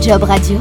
Job Radio.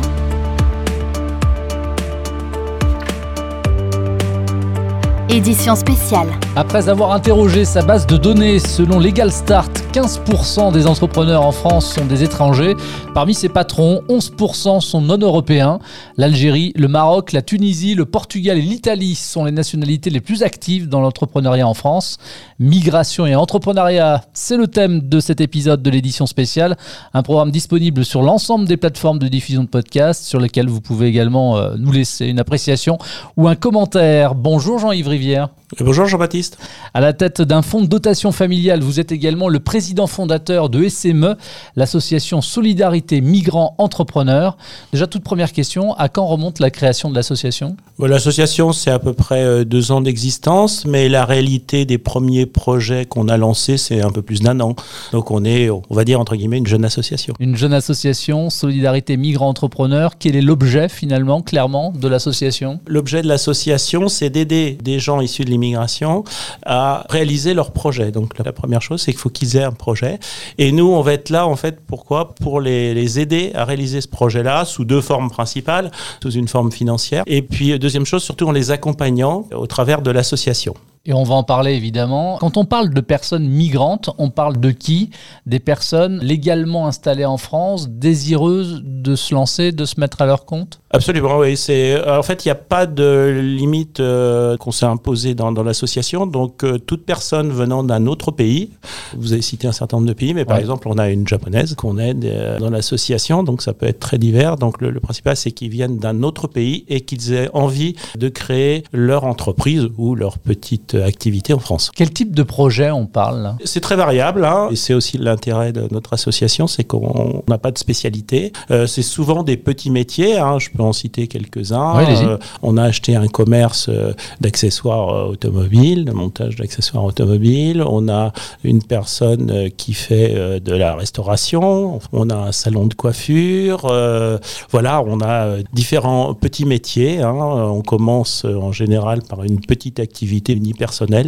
Édition spéciale. Après avoir interrogé sa base de données selon Legal Start, 15% des entrepreneurs en France sont des étrangers. Parmi ces patrons, 11% sont non européens. L'Algérie, le Maroc, la Tunisie, le Portugal et l'Italie sont les nationalités les plus actives dans l'entrepreneuriat en France. Migration et entrepreneuriat, c'est le thème de cet épisode de l'édition spéciale. Un programme disponible sur l'ensemble des plateformes de diffusion de podcasts sur lesquelles vous pouvez également euh, nous laisser une appréciation ou un commentaire. Bonjour Jean-Yves Rivière. Bonjour Jean-Baptiste. À la tête d'un fonds de dotation familiale, vous êtes également le président fondateur de SME, l'association Solidarité Migrants Entrepreneurs. Déjà, toute première question, à quand remonte la création de l'association? L'association, c'est à peu près euh, deux ans d'existence, mais la réalité des premiers projets qu'on a lancés, c'est un peu plus d'un an. Donc on est, on va dire, entre guillemets, une jeune association. Une jeune association, Solidarité Migrants Entrepreneurs. Quel est l'objet, finalement, clairement, de l'association? L'objet de l'association, c'est d'aider des gens issus de l'immigration à réaliser leurs projets. Donc la première chose, c'est qu'il faut qu'ils aient un projet. Et nous, on va être là, en fait, pourquoi? Pour les, les aider à réaliser ce projet-là sous deux formes principales, sous une forme financière. Et puis, deuxième chose, surtout en les accompagnant au travers de l'association. Et on va en parler évidemment. Quand on parle de personnes migrantes, on parle de qui? Des personnes légalement installées en France, désireuses de se lancer, de se mettre à leur compte? Absolument, oui. C'est en fait il n'y a pas de limite euh, qu'on s'est imposée dans, dans l'association. Donc euh, toute personne venant d'un autre pays, vous avez cité un certain nombre de pays, mais par exemple on a une japonaise qu'on aide euh, dans l'association, donc ça peut être très divers. Donc le, le principal c'est qu'ils viennent d'un autre pays et qu'ils aient envie de créer leur entreprise ou leur petite activité en France. Quel type de projet on parle C'est très variable, hein, et c'est aussi l'intérêt de notre association, c'est qu'on n'a pas de spécialité. Euh, c'est souvent des petits métiers, hein, je peux en citer quelques-uns. Euh, on a acheté un commerce euh, d'accessoires automobiles, de montage d'accessoires automobiles. On a une personne qui fait de la restauration. On a un salon de coiffure. euh, voilà, on a différents petits métiers. hein. On commence en général par une petite activité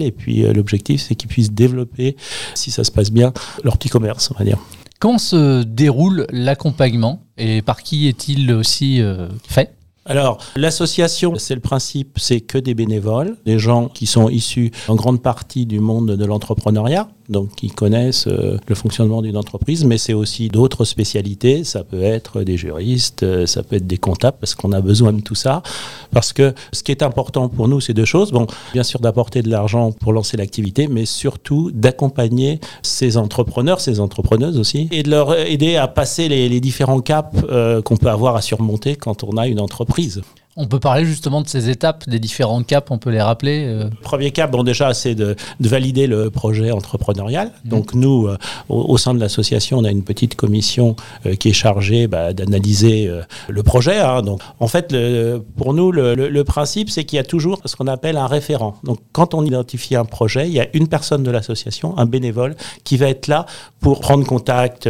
et puis euh, l'objectif c'est qu'ils puissent développer, si ça se passe bien, leur petit commerce, on va dire. Comment se déroule l'accompagnement et par qui est-il aussi euh, fait? Alors, l'association, c'est le principe, c'est que des bénévoles, des gens qui sont issus en grande partie du monde de l'entrepreneuriat, donc qui connaissent euh, le fonctionnement d'une entreprise, mais c'est aussi d'autres spécialités. Ça peut être des juristes, euh, ça peut être des comptables, parce qu'on a besoin de tout ça. Parce que ce qui est important pour nous, c'est deux choses. Bon, bien sûr d'apporter de l'argent pour lancer l'activité, mais surtout d'accompagner ces entrepreneurs, ces entrepreneuses aussi, et de leur aider à passer les, différents caps euh, qu'on peut avoir à surmonter quand on a une entreprise. On peut parler justement de ces étapes, des différents caps, on peut les rappeler euh, Premier cap, bon déjà, c'est de, de valider le projet entrepreneurial. Donc nous, euh, au, au sein de l'association, on a une petite commission euh, qui est chargée bah, d'analyser le projet. hein. Donc en fait, le- pour nous, le, le- le principe, c'est qu'il y a toujours ce qu'on appelle un référent. Donc quand on identifie un projet, il y a une personne de l'association, un bénévole, qui va être là pour prendre contact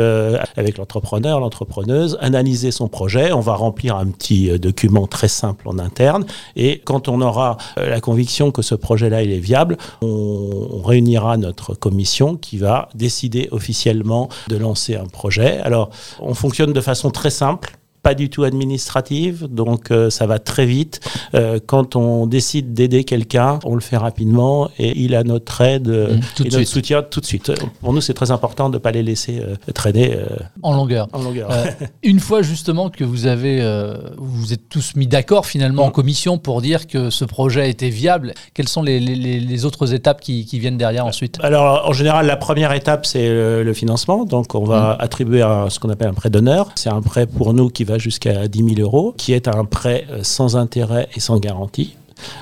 avec l'entrepreneur, l'entrepreneuse, analyser son projet. On va remplir un petit document très simple en interne. Et quand on aura euh, la conviction que ce projet-là est viable, on réunira notre commission qui va décider officiellement de lancer un projet. Alors, on fonctionne de façon très simple pas du tout administrative, donc euh, ça va très vite. Euh, quand on décide d'aider quelqu'un, on le fait rapidement et il a notre aide euh, Mmh, et notre suite. soutien tout de suite. Pour nous, c'est très important de ne pas les laisser traîner en longueur. en longueur. Une fois justement que vous avez, vous êtes tous mis d'accord finalement en Mm. commission pour dire que ce projet était viable, quelles sont les, les- les- les autres étapes qui, qui viennent derrière ensuite? Alors, en général, la première étape, c'est le, le financement. Donc, on va attribuer un- ce qu'on appelle un prêt d'honneur. C'est un prêt pour nous qui va jusqu'à 10 000 euros, qui est un prêt euh, sans intérêt et sans garantie.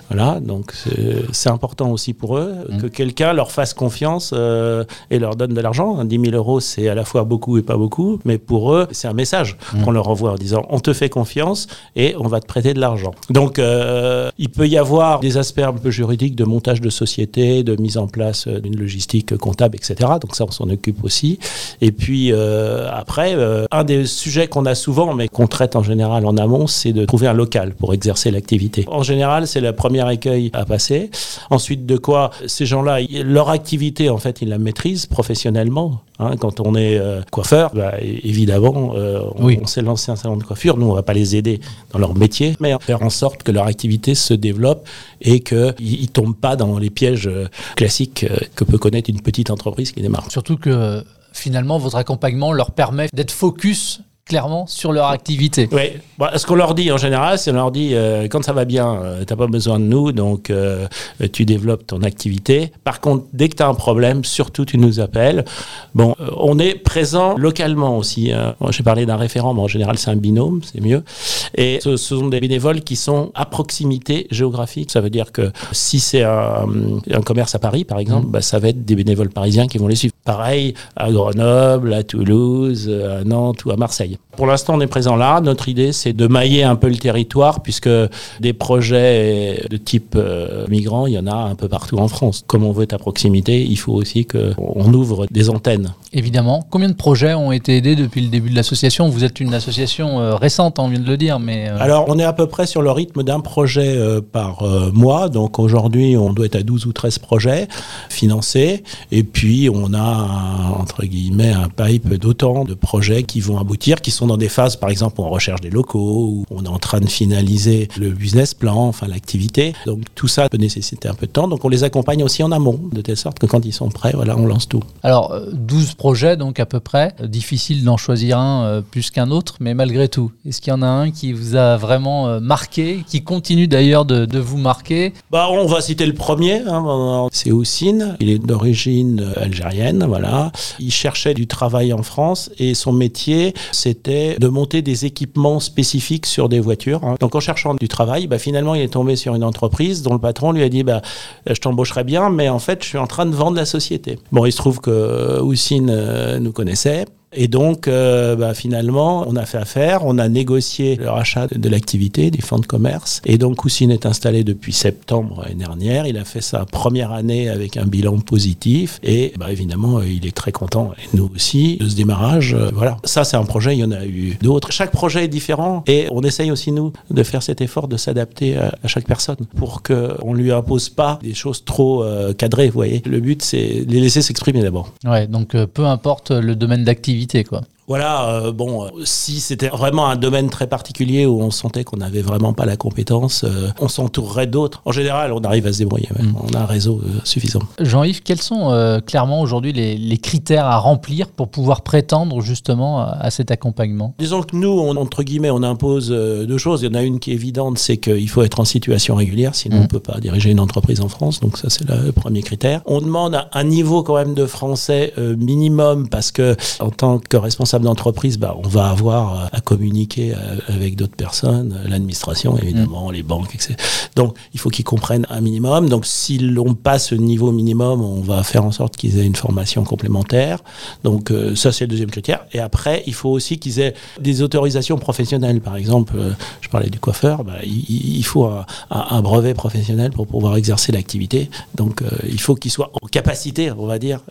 Voilà, donc c'est- important aussi pour eux Mm. que quelqu'un leur fasse confiance euh, et leur donne de l'argent. 10 000 euros, c'est à la fois beaucoup et pas beaucoup, mais pour eux, c'est un message Mm. qu'on leur envoie en disant on te fait confiance et on va te prêter de l'argent. Donc, euh, il peut y avoir des aspects un peu juridiques de montage de société, de mise en place euh, d'une logistique comptable, etc. Donc ça, on s'en occupe aussi. Et puis euh, après, un des sujets qu'on a souvent, mais qu'on traite en général en amont, c'est de trouver un local pour exercer l'activité. En général, c'est la première écueil à passer. Ensuite de quoi, ces gens-là, leur activité, en fait, ils la maîtrisent professionnellement. Hein. quand on est euh, coiffeur, bah, évidemment, euh, on, on s'est lancé un salon de coiffure. Nous, on va pas les aider dans leur métier, mais faire en sorte que leur activité se développe et qu'ils ne tombent pas dans les pièges euh, classiques que peut connaître une petite entreprise qui démarre. Surtout que finalement, votre accompagnement leur permet d'être focus clairement sur leur activité. Oui, bon, ce qu'on leur dit en général, c'est on leur dit euh, quand ça va bien, euh, tu n'as pas besoin de nous, donc euh, tu développes ton activité. Par contre, dès que tu as un problème, surtout tu nous appelles. Bon, on est présent localement aussi. Hein. J'ai parlé d'un référent, mais en général c'est un binôme, c'est mieux. Et ce, ce, sont des bénévoles qui sont à proximité géographique. Ça veut dire que si c'est un, un, commerce à Paris, par exemple, mmh. bah, ça va être des bénévoles parisiens qui vont les suivre. Pareil à Grenoble, à Toulouse, à Nantes ou à Marseille. Pour l'instant, on est présent là. Notre idée, c'est de mailler un peu le territoire, puisque des projets de type euh, migrant, il y en a un peu partout en France. Comme on veut être à proximité, il faut aussi qu'on ouvre des antennes. Évidemment. Combien de projets ont été aidés depuis le début de l'association? Vous êtes une association euh, récente, on vient de le dire, mais... Euh... Alors, on est à peu près sur le rythme d'un projet euh, par mois. Donc, aujourd'hui, on doit être à 12 ou 13 projets financés. Et puis, on a, un, entre guillemets, un pipe d'autant de projets qui vont aboutir, qui sont dans des phases, par exemple, où on recherche des locaux, où on est en train de finaliser le business plan, enfin l'activité. Donc tout ça peut nécessiter un peu de temps. Donc on les accompagne aussi en amont, de telle sorte que quand ils sont prêts, voilà, on lance tout. Alors 12 projets donc à peu près. Difficile d'en choisir un euh, plus qu'un autre, mais malgré tout, est-ce qu'il y en a un qui vous a vraiment euh, marqué, qui continue d'ailleurs de, de, vous marquer? Bah, On va citer le premier, hein, c'est Houssine. Il est d'origine algérienne, voilà. Il cherchait du travail en France et son métier, c'était de monter des équipements spécifiques sur des voitures. Hein. Donc en cherchant du travail, bah, finalement il est tombé sur une entreprise dont le patron lui a dit bah, je t'embaucherai bien, mais en fait je suis en train de vendre la société. Bon, il se trouve que Houssine euh, nous connaissait. Et donc, euh, bah, finalement, on a fait affaire, on a négocié le rachat de, l'activité, des fonds de commerce. Et donc, Coussine est installé depuis septembre l'année dernière. Il a fait sa première année avec un bilan positif. Et bah, évidemment, euh, il est très content, et nous aussi, de ce démarrage. Euh, voilà. Ça, c'est un projet, il y en a eu d'autres. Chaque projet est différent. Et on essaye aussi, nous, de faire cet effort de s'adapter à, chaque personne pour qu'on ne lui impose pas des choses trop cadrées, vous voyez. Le but, c'est les laisser s'exprimer d'abord. Ouais, donc peu importe le domaine d'activité quoi. Voilà, euh, bon, si c'était vraiment un domaine très particulier où on sentait qu'on n'avait vraiment pas la compétence, euh, on s'entourerait d'autres. En général, on arrive à se débrouiller. Ouais. Mm. On a un réseau euh, suffisant. Jean-Yves, quels sont euh, clairement aujourd'hui les, les, critères à remplir pour pouvoir prétendre justement à, à, cet accompagnement? Disons que nous, on, entre guillemets, on impose deux choses. Il y en a une qui est évidente, c'est qu'il faut être en situation régulière, sinon mm. on ne peut pas diriger une entreprise en France. Donc ça, c'est le premier critère. On demande un niveau quand même de français minimum parce que en tant que responsable d'entreprise, bah, on va avoir euh, à communiquer euh, avec d'autres personnes, euh, l'administration évidemment, mmh. les banques, etc. Donc il faut qu'ils comprennent un minimum. Donc s'ils n'ont pas ce niveau minimum, on va faire en sorte qu'ils aient une formation complémentaire. Donc euh, ça c'est le deuxième critère. Et après, il faut aussi qu'ils aient des autorisations professionnelles. Par exemple, euh, je parlais du coiffeur, bah, il, il, faut un, un, brevet professionnel pour pouvoir exercer l'activité. Donc euh, il faut qu'ils soient en capacité, on va dire,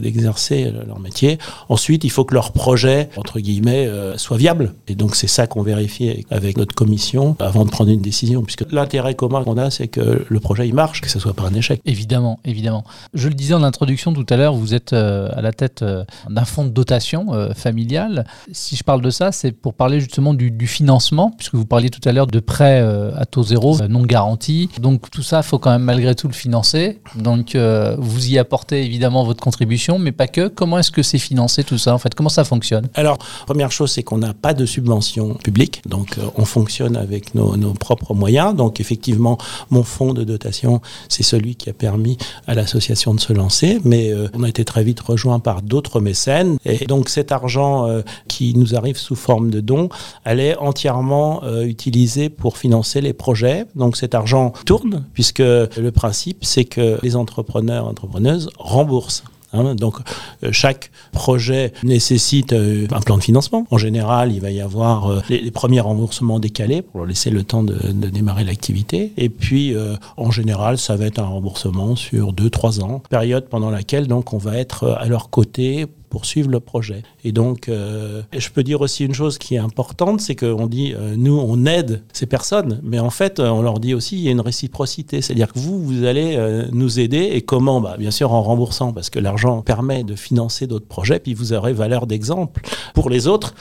d'exercer leur métier. Ensuite, il faut que leur projet entre guillemets, euh, soit viable. Et donc c'est ça qu'on vérifie avec notre commission avant de prendre une décision, puisque l'intérêt commun qu'on a, c'est que le projet il marche, que ce soit pas un échec. Évidemment, évidemment. Je le disais en introduction tout à l'heure, vous êtes euh, à la tête euh, d'un fonds de dotation familiale. Si je parle de ça, c'est pour parler justement du, financement, puisque vous parliez tout à l'heure de prêts à taux zéro, non garantis. Donc tout ça, il faut quand même malgré tout le financer. Donc vous y apportez évidemment votre contribution, mais pas que. Comment est-ce que c'est financé tout ça en fait? Comment ça fonctionne? Alors, première chose, c'est qu'on n'a pas de subvention publique, donc euh, on fonctionne avec nos, propres moyens. Donc, effectivement, mon fonds de dotation, c'est celui qui a permis à l'association de se lancer, mais euh, on a été très vite rejoint par d'autres mécènes. Et donc, cet argent euh, qui nous arrive sous forme de dons, est entièrement utilisé pour financer les projets. Donc, cet argent tourne, puisque le principe, c'est que les entrepreneurs, entrepreneuses remboursent. Hein, donc euh, chaque projet nécessite euh, un plan de financement. En général, il va y avoir euh, les, premiers remboursements décalés pour laisser le temps de, démarrer l'activité. Et puis, en général, ça va être un remboursement sur 2-3 ans, période pendant laquelle donc on va être à leur côté poursuivre le projet. Et donc, euh, je peux dire aussi une chose qui est importante, c'est qu'on dit, euh, nous, on aide ces personnes, mais en fait, on leur dit aussi, il y a une réciprocité. C'est-à-dire que vous, vous allez nous aider. Et comment? Bah, Bien sûr, en remboursant, parce que l'argent permet de financer d'autres projets, puis vous aurez valeur d'exemple pour les autres,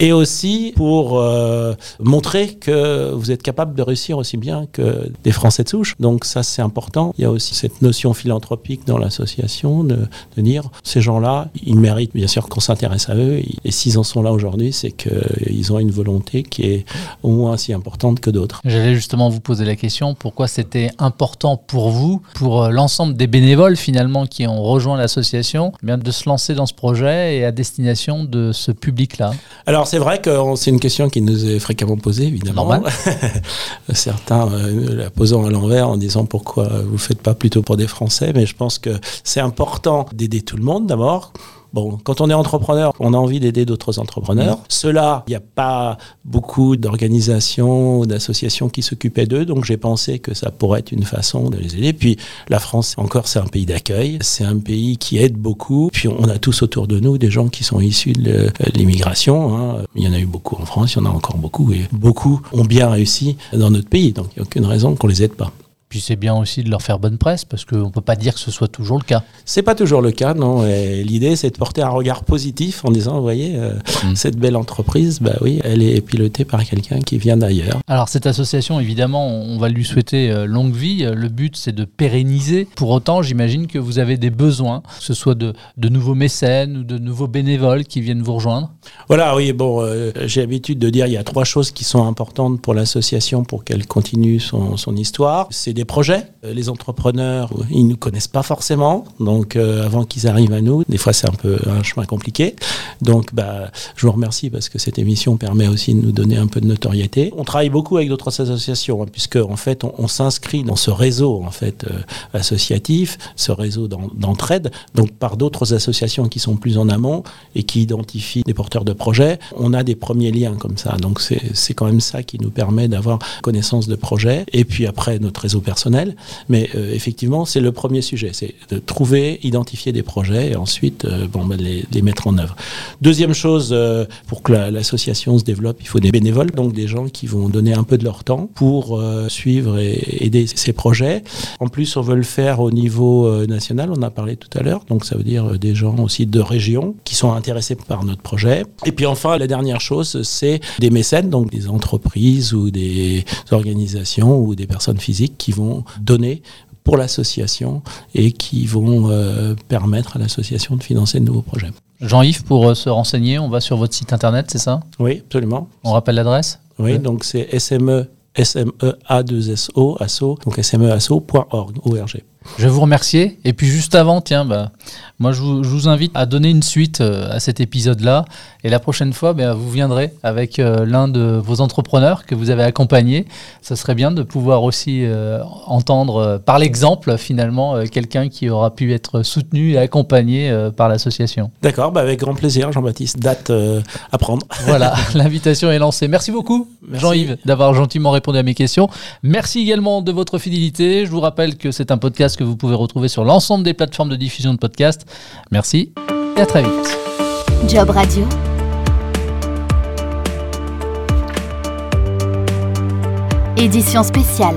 et aussi pour montrer que vous êtes capable de réussir aussi bien que des Français de souche. Donc ça, c'est important. Il y a aussi cette notion philanthropique dans l'association de, de dire, ces gens-là, ils méritent bien sûr qu'on s'intéresse à eux. Et s'ils en sont là aujourd'hui, c'est qu'ils ont une volonté qui est au moins aussi importante que d'autres. J'allais justement vous poser la question, pourquoi c'était important pour vous, pour euh, l'ensemble des bénévoles finalement qui ont rejoint l'association, eh de se lancer dans ce projet et à destination de ce public-là? Alors c'est vrai que c'est une question qui nous est fréquemment posée, évidemment. Certains euh, la posant à l'envers en disant pourquoi vous ne faites pas plutôt pour des Français, mais je pense que c'est important d'aider tout le monde d'abord. Bon, quand on est entrepreneur, on a envie d'aider d'autres entrepreneurs. Ceux-là, il n'y a pas beaucoup d'organisations ou d'associations qui s'occupaient d'eux, donc j'ai pensé que ça pourrait être une façon de les aider. Puis la France, encore, c'est un pays d'accueil, c'est un pays qui aide beaucoup. Puis on a tous autour de nous des gens qui sont issus de l'immigration. Hein. Il y en a eu beaucoup en France, il y en a encore beaucoup, et beaucoup ont bien réussi dans notre pays, donc il n'y a aucune raison qu'on les aide pas. Puis c'est bien aussi de leur faire bonne presse parce qu'on ne peut pas dire que ce soit toujours le cas. C'est pas toujours le cas, non. L'idée, c'est de porter un regard positif en disant, vous voyez, euh, mm. cette belle entreprise, bah oui, elle est pilotée par quelqu'un qui vient d'ailleurs. Alors cette association, évidemment, on va lui souhaiter euh, longue vie. Le but, c'est de pérenniser. Pour autant, j'imagine que vous avez des besoins, que ce soit de, de, nouveaux mécènes ou de nouveaux bénévoles qui viennent vous rejoindre. Voilà, oui, bon, euh, j'ai l'habitude de dire, il y a trois choses qui sont importantes pour l'association pour qu'elle continue son, son histoire. C'est des projets. Euh, les entrepreneurs, ils nous connaissent pas forcément, donc euh, avant qu'ils arrivent à nous, des fois c'est un peu un chemin compliqué. Donc, bah, je vous remercie parce que cette émission permet aussi de nous donner un peu de notoriété. On travaille beaucoup avec d'autres associations, hein, puisque en fait, on, s'inscrit dans ce réseau en fait euh, associatif, ce réseau d'entraide, donc par d'autres associations qui sont plus en amont et qui identifient des porteurs de projets. On a des premiers liens comme ça, donc c'est quand même ça qui nous permet d'avoir connaissance de projets. Et puis après, notre réseau personnel Mais euh, effectivement, c'est le premier sujet, c'est de trouver, identifier des projets et ensuite euh, bon, ben, les, mettre en œuvre. Deuxième chose, euh, pour que l'association se développe, il faut des bénévoles, donc des gens qui vont donner un peu de leur temps pour suivre et aider ces projets. En plus, on veut le faire au niveau national, on a parlé tout à l'heure, donc ça veut dire des gens aussi de région qui sont intéressés par notre projet. Et puis enfin, la dernière chose, c'est des mécènes, donc des entreprises ou des organisations ou des personnes physiques qui vont donner pour l'association et qui vont euh, permettre à l'association de financer de nouveaux projets. Jean-Yves, pour euh, se renseigner, on va sur votre site internet, c'est ça? Oui, absolument. On rappelle l'adresse? Oui, donc c'est SME, SMEA2SO, asso, donc smeasso.org, ORG. Je vais vous remercier. Et puis juste avant, tiens, bah, moi je vous, invite à donner une suite euh, à cet épisode-là. Et la prochaine fois, bah, vous viendrez avec euh, l'un de vos entrepreneurs que vous avez accompagné. Ce serait bien de pouvoir aussi euh, entendre par l'exemple finalement quelqu'un qui aura pu être soutenu et accompagné par l'association. D'accord, bah, avec grand plaisir Jean-Baptiste. Date à prendre. voilà, l'invitation est lancée. Merci beaucoup Jean-Yves d'avoir gentiment répondu à mes questions. Merci également de votre fidélité. Je vous rappelle que c'est un que vous pouvez retrouver sur l'ensemble des plateformes de diffusion de podcasts. Merci et à très vite. Job Radio. Édition spéciale.